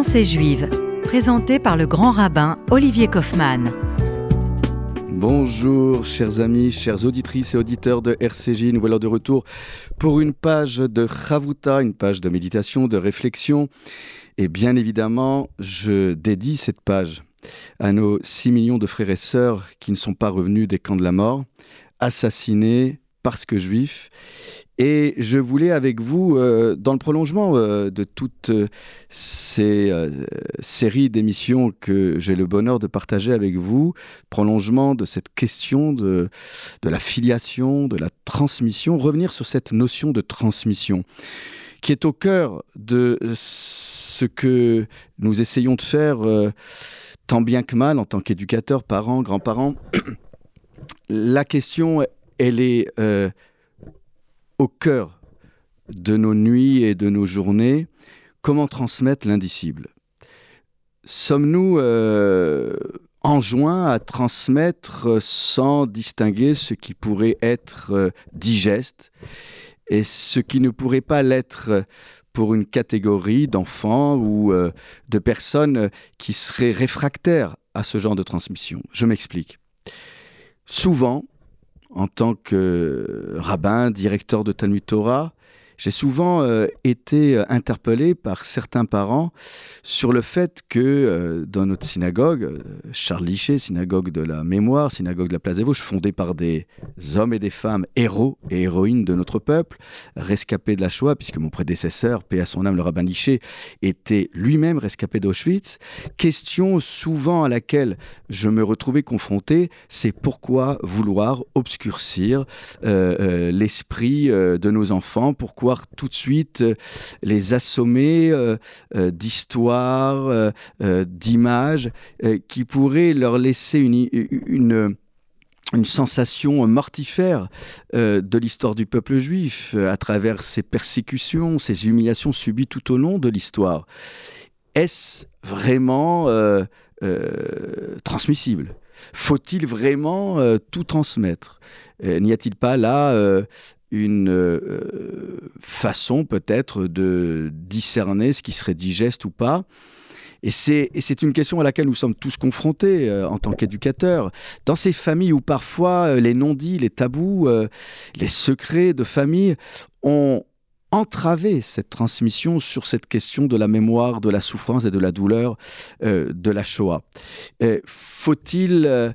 Pensée juive, présenté par le grand rabbin Olivier Kaufmann. Bonjour chers amis, chères auditrices et auditeurs de RCJ, nous voilà de retour pour une page de Chavuta, une page de méditation, de réflexion. Et bien évidemment, je dédie cette page à nos 6 millions de frères et sœurs qui ne sont pas revenus des camps de la mort, assassinés parce que juifs, et je voulais avec vous, euh, dans le prolongement euh, de toutes euh, ces séries d'émissions que j'ai le bonheur de partager avec vous, prolongement de cette question de, de la filiation, de la transmission, revenir sur cette notion de transmission qui est au cœur de ce que nous essayons de faire tant bien que mal en tant qu'éducateurs, parents, grands-parents. la question, elle est au cœur de nos nuits et de nos journées, comment transmettre l'indicible? Sommes-nous euh, enjoints à transmettre sans distinguer ce qui pourrait être euh, digeste et ce qui ne pourrait pas l'être pour une catégorie d'enfants ou euh, de personnes qui seraient réfractaires à ce genre de transmission? Je m'explique. Souvent, en tant que rabbin, directeur de Talmud Torah, j'ai souvent euh, été euh, interpellé par certains parents sur le fait que euh, dans notre synagogue, Charles Liché, synagogue de la mémoire, synagogue de la place des Vosges, fondée par des hommes et des femmes héros et héroïnes de notre peuple, rescapés de la Shoah, puisque mon prédécesseur, paix à son âme, le rabbin Liché, était lui-même rescapé d'Auschwitz. Question souvent à laquelle je me retrouvais confronté, c'est pourquoi vouloir obscurcir l'esprit de nos enfants, pourquoi tout de suite euh, les assommer euh, euh, d'histoires, d'images qui pourraient leur laisser une, sensation mortifère de l'histoire du peuple juif à travers ces persécutions, ces humiliations subies tout au long de l'histoire. Est-ce vraiment transmissible? Faut-il vraiment tout transmettre? N'y a-t-il pas là une euh, façon peut-être de discerner ce qui serait digeste ou pas. Et c'est une question à laquelle nous sommes tous confrontés euh, en tant qu'éducateurs. Dans ces familles où parfois euh, les non-dits, les tabous, les secrets de famille ont entravé cette transmission sur cette question de la mémoire, de la souffrance et de la douleur de la Shoah. Faut-il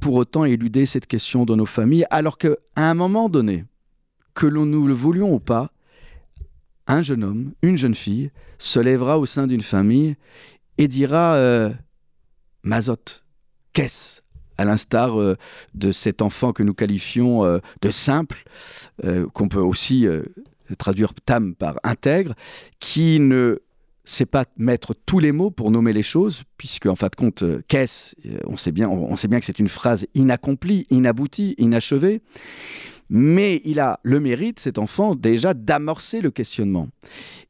pour autant éluder cette question de nos familles alors qu'à un moment donné, que l'on nous le voulions ou pas, un jeune homme, une jeune fille, se lèvera au sein d'une famille et dira euh, Mazot, qu'est-ce à l'instar euh, de cet enfant que nous qualifions euh, de simple, qu'on peut aussi traduire tam par intègre, qui ne sait pas mettre tous les mots pour nommer les choses, puisque en fin de compte, qu'est-ce on sait bien, on sait bien que c'est une phrase inaccomplie, inaboutie, inachevée. Mais il a le mérite, cet enfant, déjà d'amorcer le questionnement.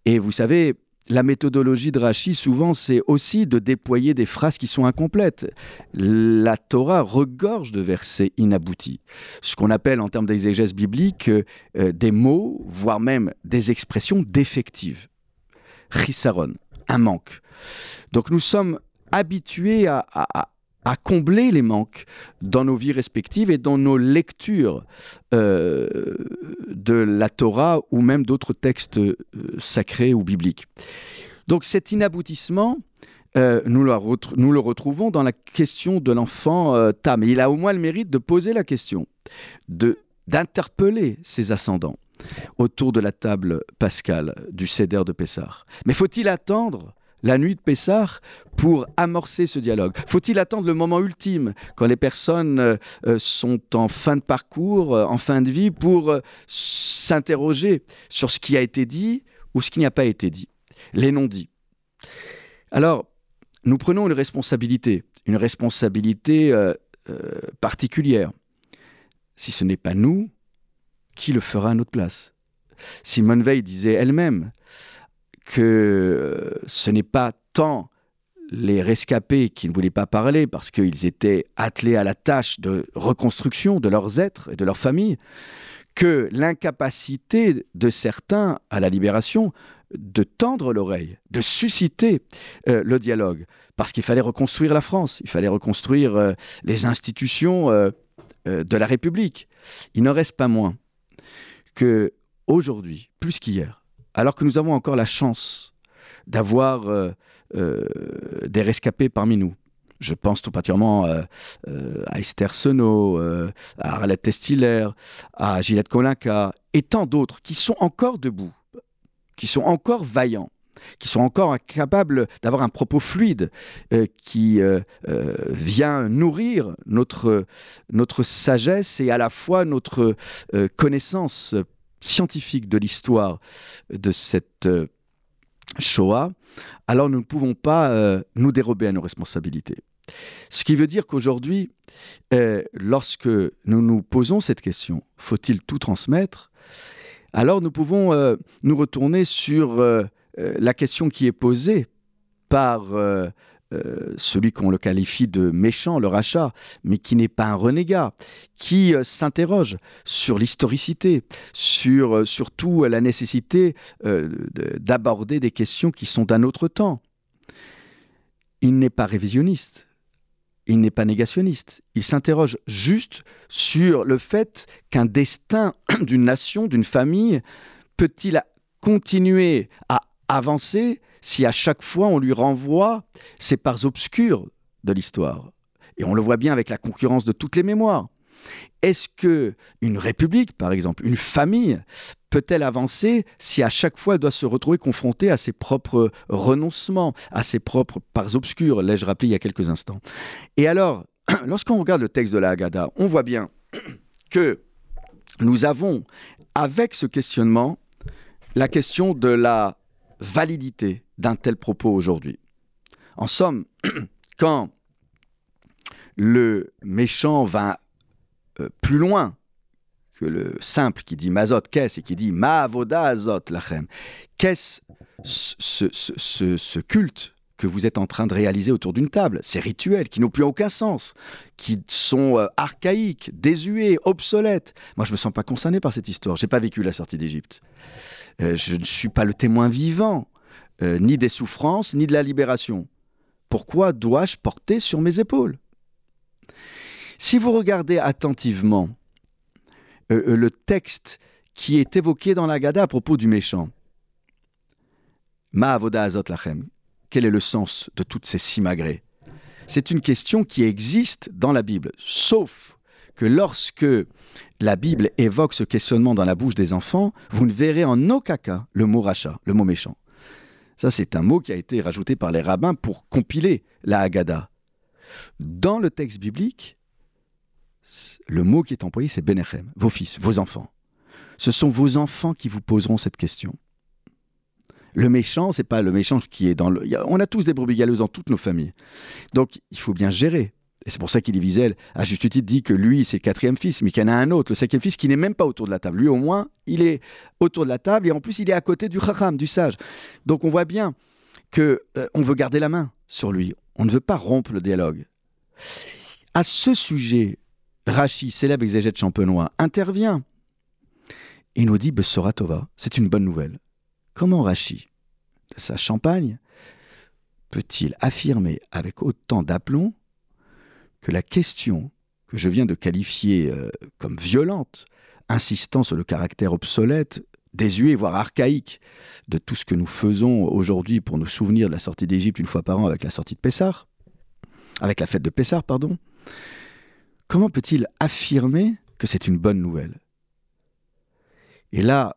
Et vous savez, la méthodologie de Rachi, souvent, c'est aussi de déployer des phrases qui sont incomplètes. La Torah regorge de versets inaboutis. Ce qu'on appelle, en termes d'exégèse biblique, euh, des mots, voire même des expressions défectives. Chisaron, un manque. Donc nous sommes habitués à combler les manques dans nos vies respectives et dans nos lectures euh, de la Torah ou même d'autres textes euh, sacrés ou bibliques. Donc cet inaboutissement, euh, nous, le retrouvons dans la question de l'enfant Tam. il a au moins le mérite de poser la question, d'interpeller ses ascendants autour de la table pascale du Seder de Pessah. Mais faut-il attendre la nuit de Pessah pour amorcer ce dialogue Faut-il attendre le moment ultime, quand les personnes euh, euh, sont en fin de parcours, euh, en fin de vie, pour s'interroger sur ce qui a été dit ou ce qui n'a pas été dit? Les non-dits. Alors, nous prenons une responsabilité, une responsabilité particulière. Si ce n'est pas nous, qui le fera à notre place? Simone Veil disait elle-même que euh, ce n'est pas tant les rescapés qui ne voulaient pas parler parce qu'ils étaient attelés à la tâche de reconstruction de leurs êtres et de leurs familles, que l'incapacité de certains à la libération de tendre l'oreille, de susciter euh, le dialogue, parce qu'il fallait reconstruire la France, il fallait reconstruire euh, les institutions de la République. Il n'en reste pas moins que aujourd'hui, plus qu'hier, alors que nous avons encore la chance d'avoir des rescapés parmi nous, je pense tout particulièrement à Esther Senot, à Arlette Testiller, à Gillette Colinca et tant d'autres qui sont encore debout qui sont encore vaillants qui sont encore capables d'avoir un propos fluide euh, qui euh, euh, vient nourrir notre, notre sagesse et à la fois notre connaissance scientifique de l'histoire de cette Shoah, alors nous ne pouvons pas nous dérober à nos responsabilités. Ce qui veut dire qu'aujourd'hui, lorsque nous nous posons cette question, faut-il tout transmettre? Alors nous pouvons euh, nous retourner sur euh, euh, la question qui est posée par celui qu'on le qualifie de méchant, le rachat, mais qui n'est pas un renégat, qui s'interroge sur l'historicité, sur surtout la nécessité d'aborder des questions qui sont d'un autre temps. Il n'est pas révisionniste il n'est pas négationniste. Il s'interroge juste sur le fait qu'un destin d'une nation, d'une famille, peut-il continuer à avancer si à chaque fois on lui renvoie ces parts obscures de l'histoire Et on le voit bien avec la concurrence de toutes les mémoires. Est-ce que une république, par exemple, une famille, peut-elle avancer si à chaque fois elle doit se retrouver confrontée à ses propres renoncements, à ses propres parts obscures, l'ai-je rappelé il y a quelques instants? Et alors, lorsqu'on regarde le texte de la Haggadah, on voit bien que nous avons, avec ce questionnement, la question de la validité d'un tel propos aujourd'hui. En somme, quand le méchant va euh, plus loin que le simple qui dit mazot qu'est-ce et qui dit ma'avoda azot lachem. Qu'est-ce ce, ce, culte que vous êtes en train de réaliser autour d'une table, ces rituels qui n'ont plus aucun sens, qui sont euh, archaïques, désuets, obsolètes. Moi, je ne me sens pas concerné par cette histoire. Je n'ai pas vécu la sortie d'Égypte. Euh, je ne suis pas le témoin vivant, ni des souffrances, ni de la libération. Pourquoi dois-je porter sur mes épaules? Si vous regardez attentivement euh, euh, le texte qui est évoqué dans la Gada à propos du méchant, Ma'avoda azot lachem, quel est le sens de toutes ces simagrées C'est une question qui existe dans la Bible, sauf que lorsque la Bible évoque ce questionnement dans la bouche des enfants, vous ne verrez en aucun cas le mot rachat, le mot méchant. Ça, c'est un mot qui a été rajouté par les rabbins pour compiler la Haggadah. Dans le texte biblique, le mot qui est employé, c'est Benechem, vos fils, vos enfants. Ce sont vos enfants qui vous poseront cette question. Le méchant, c'est pas le méchant qui est dans le. On a tous des brebis galeuses dans toutes nos familles. Donc, il faut bien gérer. Et c'est pour ça qu'il Wiesel, à juste titre, dit que lui, c'est le quatrième fils, mais qu'il y en a un autre, le cinquième fils, qui n'est même pas autour de la table. Lui, au moins, il est autour de la table et en plus, il est à côté du chacham, du sage. Donc, on voit bien que euh, on veut garder la main sur lui. On ne veut pas rompre le dialogue. À ce sujet, Rachi, célèbre exégète champenois, intervient et nous dit Bessoratova, c'est une bonne nouvelle. Comment Rachi, de sa Champagne, peut-il affirmer avec autant d'aplomb que la question que je viens de qualifier euh, comme violente, insistant sur le caractère obsolète, désuet, voire archaïque de tout ce que nous faisons aujourd'hui pour nous souvenir de la sortie d'Égypte une fois par an avec la sortie de Pessar, avec la fête de Pessar, pardon, comment peut-il affirmer que c'est une bonne nouvelle? Et là,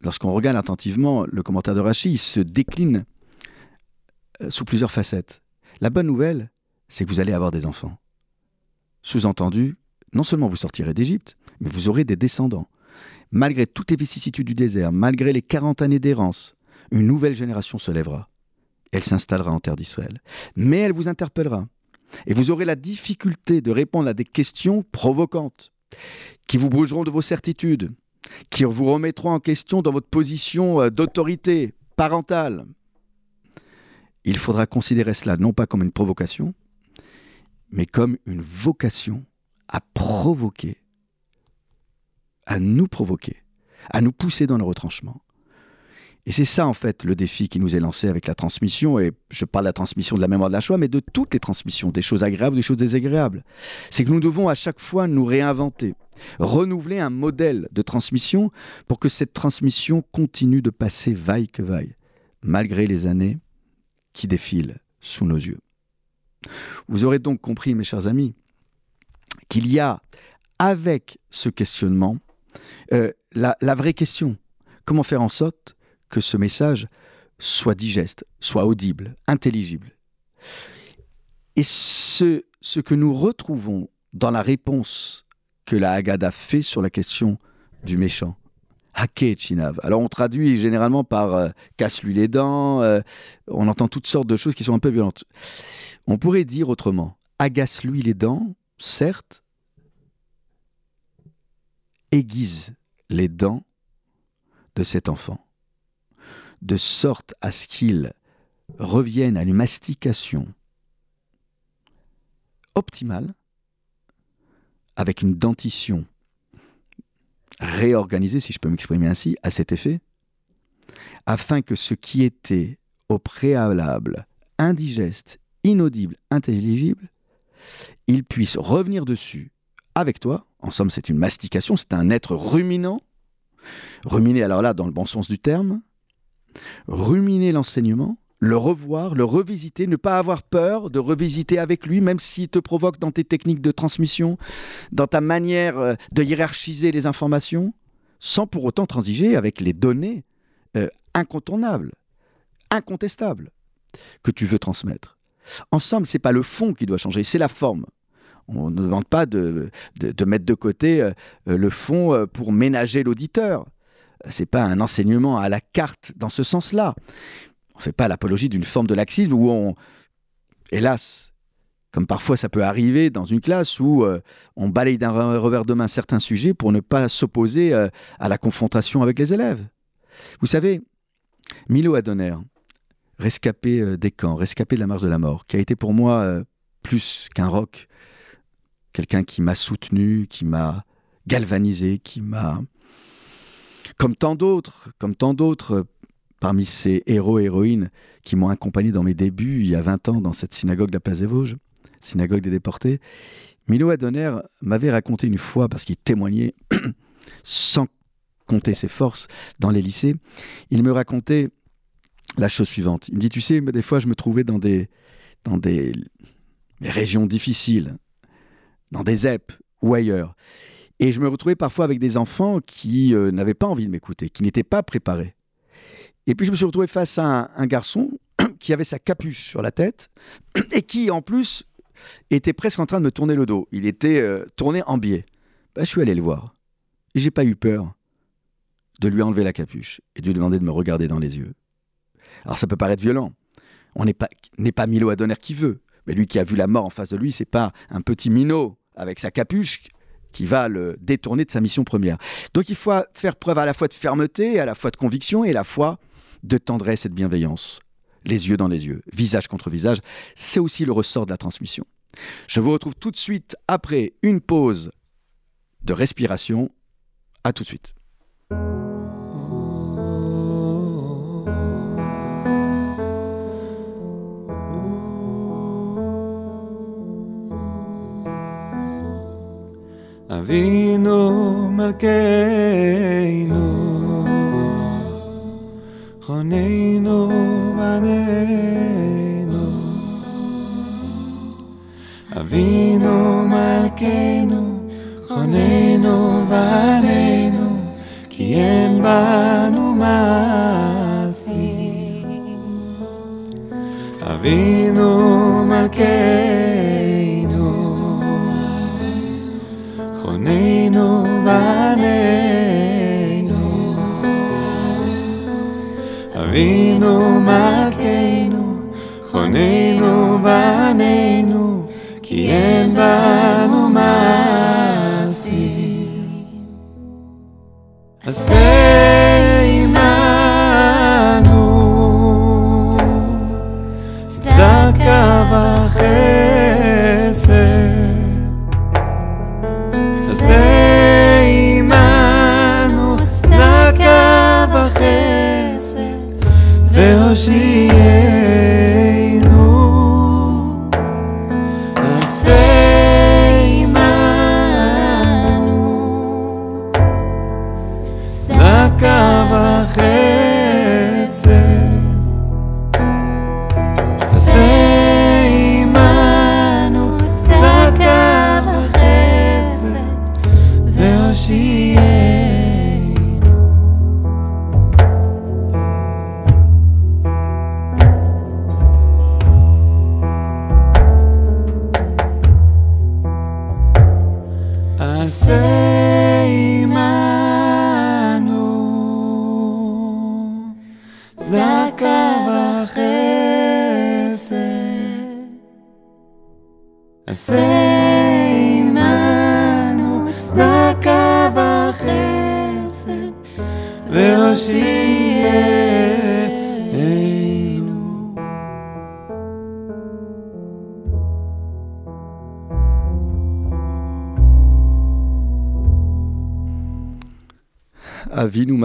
lorsqu'on regarde attentivement le commentaire de Rachid, il se décline euh, sous plusieurs facettes. La bonne nouvelle, c'est que vous allez avoir des enfants. Sous-entendu, non seulement vous sortirez d'Égypte, mais vous aurez des descendants. Malgré toutes les vicissitudes du désert, malgré les 40 années d'errance, une nouvelle génération se lèvera. Elle s'installera en terre d'Israël. Mais elle vous interpellera. Et vous aurez la difficulté de répondre à des questions provocantes, qui vous bougeront de vos certitudes, qui vous remettront en question dans votre position euh, d'autorité parentale. Il faudra considérer cela non pas comme une provocation, mais comme une vocation à provoquer, à nous provoquer, à nous pousser dans le retranchement. Et c'est ça, en fait, le défi qui nous est lancé avec la transmission. Et je parle de la transmission de la mémoire de la Shoah, mais de toutes les transmissions, des choses agréables, des choses désagréables. C'est que nous devons à chaque fois nous réinventer, renouveler un modèle de transmission pour que cette transmission continue de passer vaille que vaille, malgré les années qui défilent sous nos yeux. Vous aurez donc compris, mes chers amis, qu'il y a, avec ce questionnement, euh, la, vraie question. Comment faire en sorte que ce message soit digeste, soit audible, intelligible? Et ce que nous retrouvons dans la réponse que la Haggadah fait sur la question du méchant, Chinav. Alors on traduit généralement par euh, casse-lui les dents, euh, on entend toutes sortes de choses qui sont un peu violentes. On pourrait dire autrement, agace-lui les dents, certes, aiguise les dents de cet enfant de sorte à ce qu'il revienne à une mastication optimale, avec une dentition réorganisée, si je peux m'exprimer ainsi, à cet effet, afin que ce qui était au préalable indigeste, inaudible, intelligible, il puisse revenir dessus avec toi. En somme, c'est une mastication, c'est un être ruminant. Ruminer, alors là, dans le bon sens du terme, ruminer l'enseignement, le revoir, le revisiter, ne pas avoir peur de revisiter avec lui, même s'il te provoque dans tes techniques de transmission, dans ta manière euh, de hiérarchiser les informations, sans pour autant transiger avec les données euh, incontournables, incontestables que tu veux transmettre. Ensemble, c'est pas le fond qui doit changer, c'est la forme. On ne demande pas de, de, mettre de côté euh, le fond pour ménager l'auditeur c'est pas un enseignement à la carte dans ce sens-là. On ne fait pas l'apologie d'une forme de laxisme où on, hélas, comme parfois ça peut arriver dans une classe où euh, on balaye d'un revers de main certains sujets pour ne pas s'opposer euh, à la confrontation avec les élèves. Vous savez, Milo Adonner, rescapé euh, des camps, rescapé de la marche de la mort, qui a été pour moi plus qu'un roc, quelqu'un qui m'a soutenu, qui m'a galvanisé, qui m'a comme tant d'autres, comme tant d'autres parmi ces héros héroïnes qui m'ont accompagné dans mes débuts il y a 20 ans dans cette synagogue de la Place des Vosges, synagogue des déportés, Milo Adonner m'avait raconté une fois, parce qu'il témoignait sans compter ses forces dans les lycées, il me racontait la chose suivante. Il me dit, tu sais, des fois je me trouvais dans des, dans des régions difficiles, dans des ZEP ou ailleurs. Et je me retrouvais parfois avec des enfants qui euh, n'avaient pas envie de m'écouter, qui n'étaient pas préparés. Et puis je me suis retrouvé face à un, garçon qui avait sa capuche sur la tête et qui, en plus, était presque en train de me tourner le dos. Il était euh, tourné en biais. Bah, je suis allé le voir. Et j'ai pas eu peur de lui enlever la capuche et de lui demander de me regarder dans les yeux. Alors ça peut paraître violent. On n'est pas, pas Milo Adonner qui veut. Mais lui qui a vu la mort en face de lui, c'est pas un petit minot avec sa capuche qui va le détourner de sa mission première. Donc il faut faire preuve à la fois de fermeté, à la fois de conviction et à la fois de tendresse et de bienveillance, les yeux dans les yeux, visage contre visage. C'est aussi le ressort de la transmission. Je vous retrouve tout de suite après une pause de respiration. À tout de suite. חוננו בנינו. אבינו מלכנו, חוננו בנינו, כי אין בנו מעשי. אבינו מלכנו אבינו מלכנו, חוננו בנינו, כי אין בנו מעשי. עשה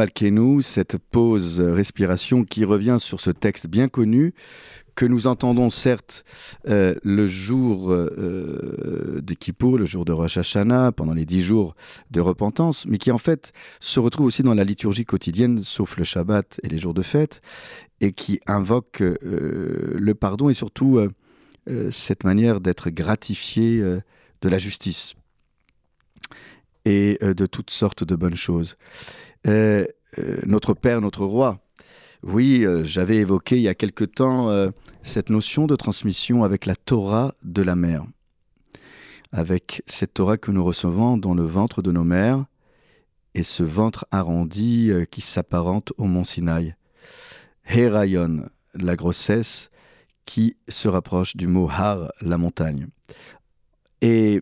Malkenu, cette pause respiration qui revient sur ce texte bien connu que nous entendons certes euh, le jour euh, de Kippour, le jour de Rosh Hashanah, pendant les dix jours de repentance, mais qui en fait se retrouve aussi dans la liturgie quotidienne, sauf le Shabbat et les jours de fête, et qui invoque euh, le pardon et surtout euh, euh, cette manière d'être gratifié euh, de la justice et euh, de toutes sortes de bonnes choses. Euh, euh, notre Père, notre Roi, oui, euh, j'avais évoqué il y a quelque temps cette notion de transmission avec la Torah de la mère, avec cette Torah que nous recevons dans le ventre de nos mères et ce ventre arrondi qui s'apparente au mont Sinaï. Herayon, la grossesse qui se rapproche du mot Har, la montagne. Et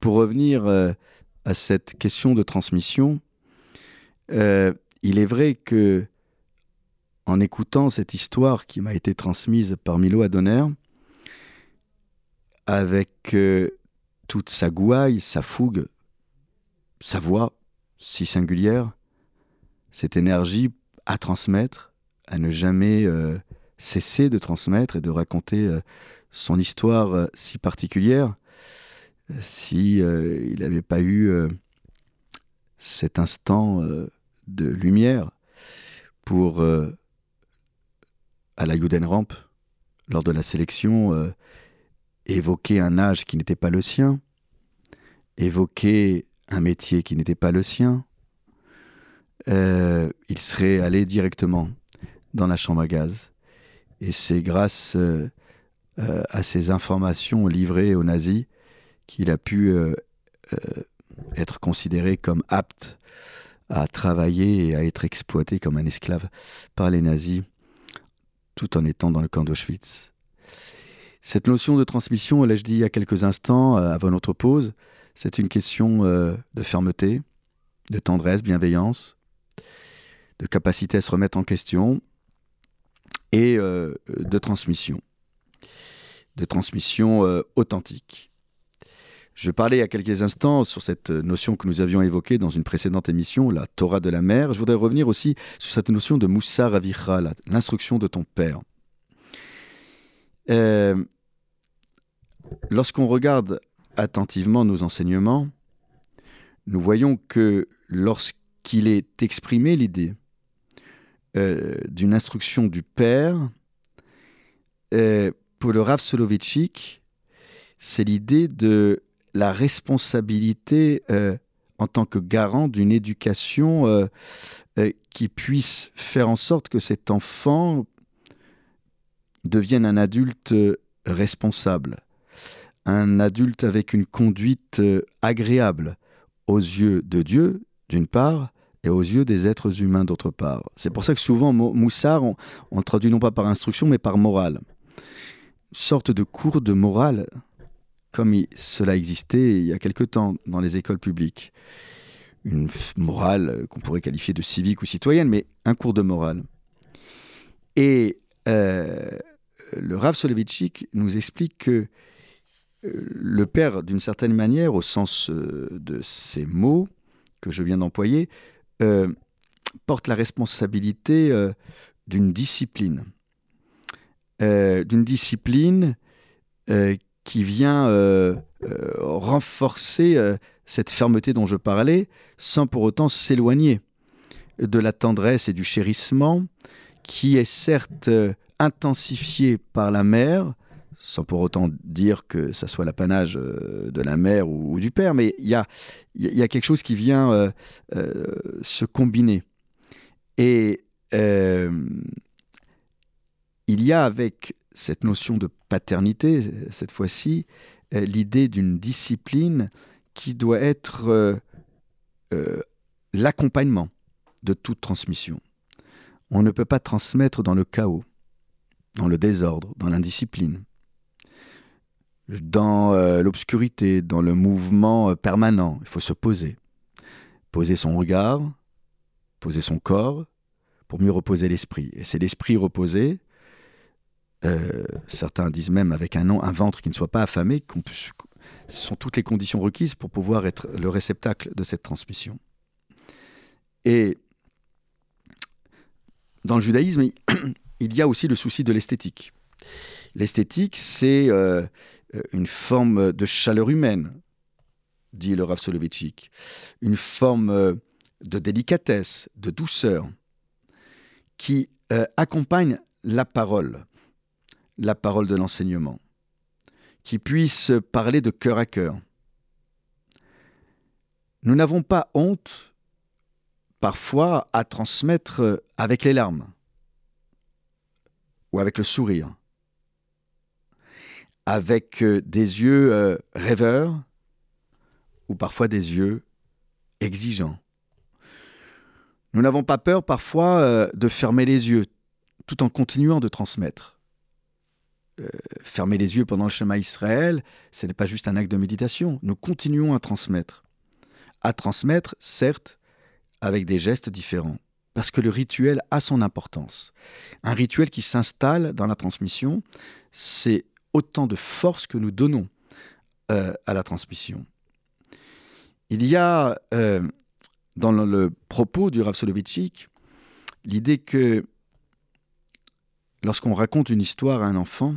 pour revenir à cette question de transmission, euh, il est vrai que en écoutant cette histoire qui m'a été transmise par Milo Adonner, avec euh, toute sa gouaille, sa fougue, sa voix si singulière, cette énergie à transmettre, à ne jamais euh, cesser de transmettre et de raconter son histoire si particulière, si il n'avait pas eu cet instant de lumière pour euh, à la Judenramp, lors de la sélection, euh, évoquer un âge qui n'était pas le sien, évoquer un métier qui n'était pas le sien, euh, il serait allé directement dans la chambre à gaz. Et c'est grâce à ces informations livrées aux nazis qu'il a pu être considéré comme apte à travailler et à être exploité comme un esclave par les nazis, tout en étant dans le camp d'Auschwitz. Cette notion de transmission, l'ai-je dit il y a quelques instants, euh, avant notre pause, c'est une question euh, de fermeté, de tendresse, bienveillance, de capacité à se remettre en question et euh, de transmission, de transmission authentique. Je parlais il y a quelques instants sur cette notion que nous avions évoquée dans une précédente émission, la Torah de la mère. Je voudrais revenir aussi sur cette notion de Moussa Ravicha, l'instruction de ton père. Euh, Lorsqu'on regarde attentivement nos enseignements, nous voyons que lorsqu'il est exprimé l'idée euh, d'une instruction du père, euh, pour le Rav Soloveitchik, c'est l'idée de la responsabilité euh, en tant que garant d'une éducation euh, euh, qui puisse faire en sorte que cet enfant devienne un adulte responsable, un adulte avec une conduite agréable aux yeux de Dieu, d'une part, et aux yeux des êtres humains, d'autre part. C'est pour ça que souvent, mo- Moussard, on, on traduit non pas par instruction, mais par morale. Une sorte de cours de morale, comme cela existait il y a quelque temps dans les écoles publiques. Une morale qu'on pourrait qualifier de civique ou citoyenne, mais un cours de morale. Et euh, le Rav Soloveitchik nous explique que euh, le père, d'une certaine manière, au sens euh, de ces mots que je viens d'employer, porte la responsabilité d'une discipline, d'une discipline qui vient euh, euh, renforcer euh, cette fermeté dont je parlais, sans pour autant s'éloigner de la tendresse et du chérissement, qui est certes euh, intensifié par la mère, sans pour autant dire que ça soit l'apanage de la mère ou, du père, mais il y a, y a- quelque chose qui vient se combiner. Et il y a avec cette notion de paternité, cette fois-ci, euh, l'idée d'une discipline qui doit être euh, euh, l'accompagnement de toute transmission. On ne peut pas transmettre dans le chaos, dans le désordre, dans l'indiscipline, dans l'obscurité, dans le mouvement permanent. Il faut se poser. Poser son regard, poser son corps, pour mieux reposer l'esprit. Et c'est l'esprit reposé, euh, certains disent même avec un un ventre qui ne soit pas affamé, ce sont toutes les conditions requises pour pouvoir être le réceptacle de cette transmission. Et dans le judaïsme, il- y a aussi le souci de l'esthétique. L'esthétique, c'est euh, euh, une forme de chaleur humaine, dit le Rav Soloveitchik, une forme de délicatesse, de douceur, qui accompagne la parole, la parole de l'enseignement, qui puisse parler de cœur à cœur. Nous n'avons pas honte, parfois, à transmettre avec les larmes ou avec le sourire, avec euh, des yeux euh, rêveurs ou parfois des yeux exigeants. Nous n'avons pas peur parfois euh, de fermer les yeux tout en continuant de transmettre. Euh, fermer les yeux pendant le chemin Israël, ce n'est pas juste un acte de méditation. Nous continuons à transmettre. À transmettre, certes, avec des gestes différents. Parce que le rituel a son importance. Un rituel qui s'installe dans la transmission, c'est autant de force que nous donnons euh, à la transmission. Il y a euh, dans le, propos du Rav Soloveitchik l'idée que lorsqu'on raconte une histoire à un enfant,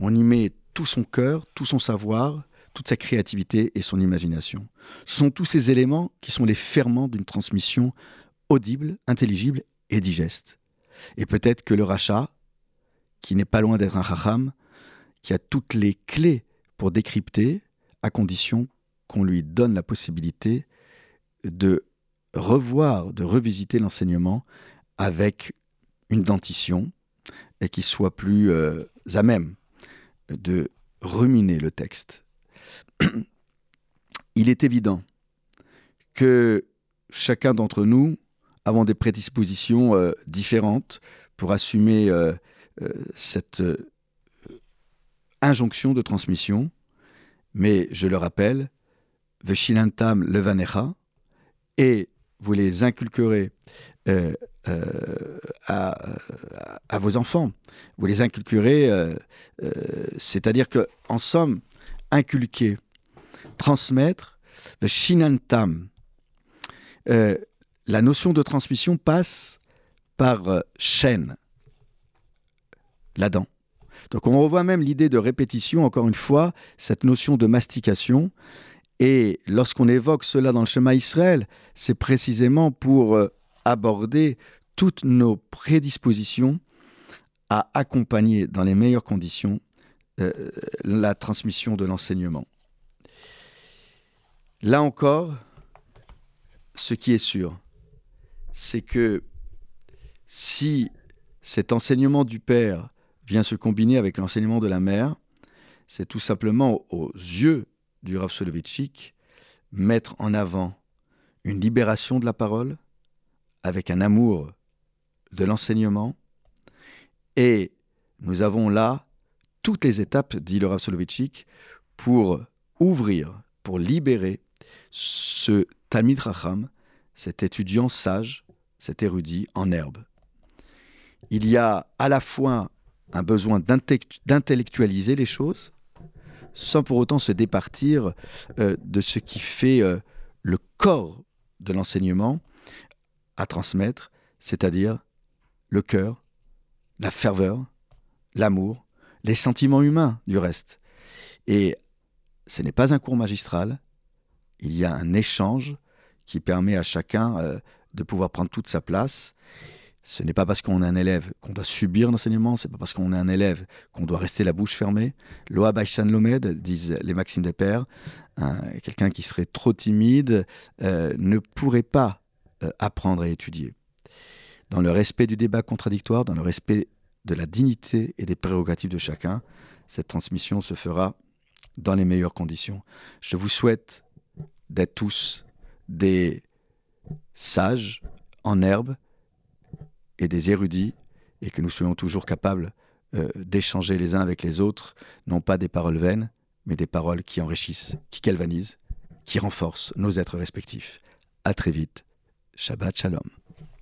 on y met tout son cœur, tout son savoir, toute sa créativité et son imagination. Ce sont tous ces éléments qui sont les ferments d'une transmission audible, intelligible et digeste. Et peut-être que le rachat, qui n'est pas loin d'être un chacham, qui a toutes les clés pour décrypter, à condition qu'on lui donne la possibilité de revoir, de revisiter l'enseignement avec une dentition et qui soit plus euh, à même de ruminer le texte. Il est évident que chacun d'entre nous avons des prédispositions euh, différentes pour assumer euh, euh, cette injonction de transmission, mais je le rappelle, Veshinantam levanecha, et vous les inculquerez euh, à, vos enfants. Vous les inculquerez, euh, euh, c'est-à-dire que, en somme, inculquer, transmettre, Veshinantam. Euh, la notion de transmission passe par chaîne, la dent. Donc on revoit même l'idée de répétition, encore une fois, cette notion de mastication. Et lorsqu'on évoque cela dans le schéma Israël, c'est précisément pour aborder toutes nos prédispositions à accompagner dans les meilleures conditions euh, la transmission de l'enseignement. Là encore, ce qui est sûr, c'est que si cet enseignement du Père vient se combiner avec l'enseignement de la Mère, c'est tout simplement aux yeux du Rav Soloveitchik mettre en avant une libération de la parole avec un amour de l'enseignement et nous avons là toutes les étapes, dit le Rav Soloveitchik, pour ouvrir, pour libérer ce Talmid Racham, cet étudiant sage, cet érudit en herbe. Il y a à la fois un besoin d'intellectualiser les choses, sans pour autant se départir euh, de ce qui fait euh, le corps de l'enseignement à transmettre, c'est-à-dire le cœur, la ferveur, l'amour, les sentiments humains du reste. Et ce n'est pas un cours magistral, il y a un échange qui permet à chacun euh, de pouvoir prendre toute sa place. Ce n'est pas parce qu'on est un élève qu'on doit subir l'enseignement, c'est pas parce qu'on est un élève qu'on doit rester la bouche fermée. Loa Baishan Lomed, disent les maximes des pères, quelqu'un qui serait trop timide euh, ne pourrait pas apprendre et étudier. Dans le respect du débat contradictoire, dans le respect de la dignité et des prérogatives de chacun, cette transmission se fera dans les meilleures conditions. Je vous souhaite d'être tous des sages en herbe et des érudits et que nous soyons toujours capables euh, d'échanger les uns avec les autres, non pas des paroles vaines, mais des paroles qui enrichissent, qui galvanisent, qui renforcent nos êtres respectifs. À très vite. Shabbat Shalom.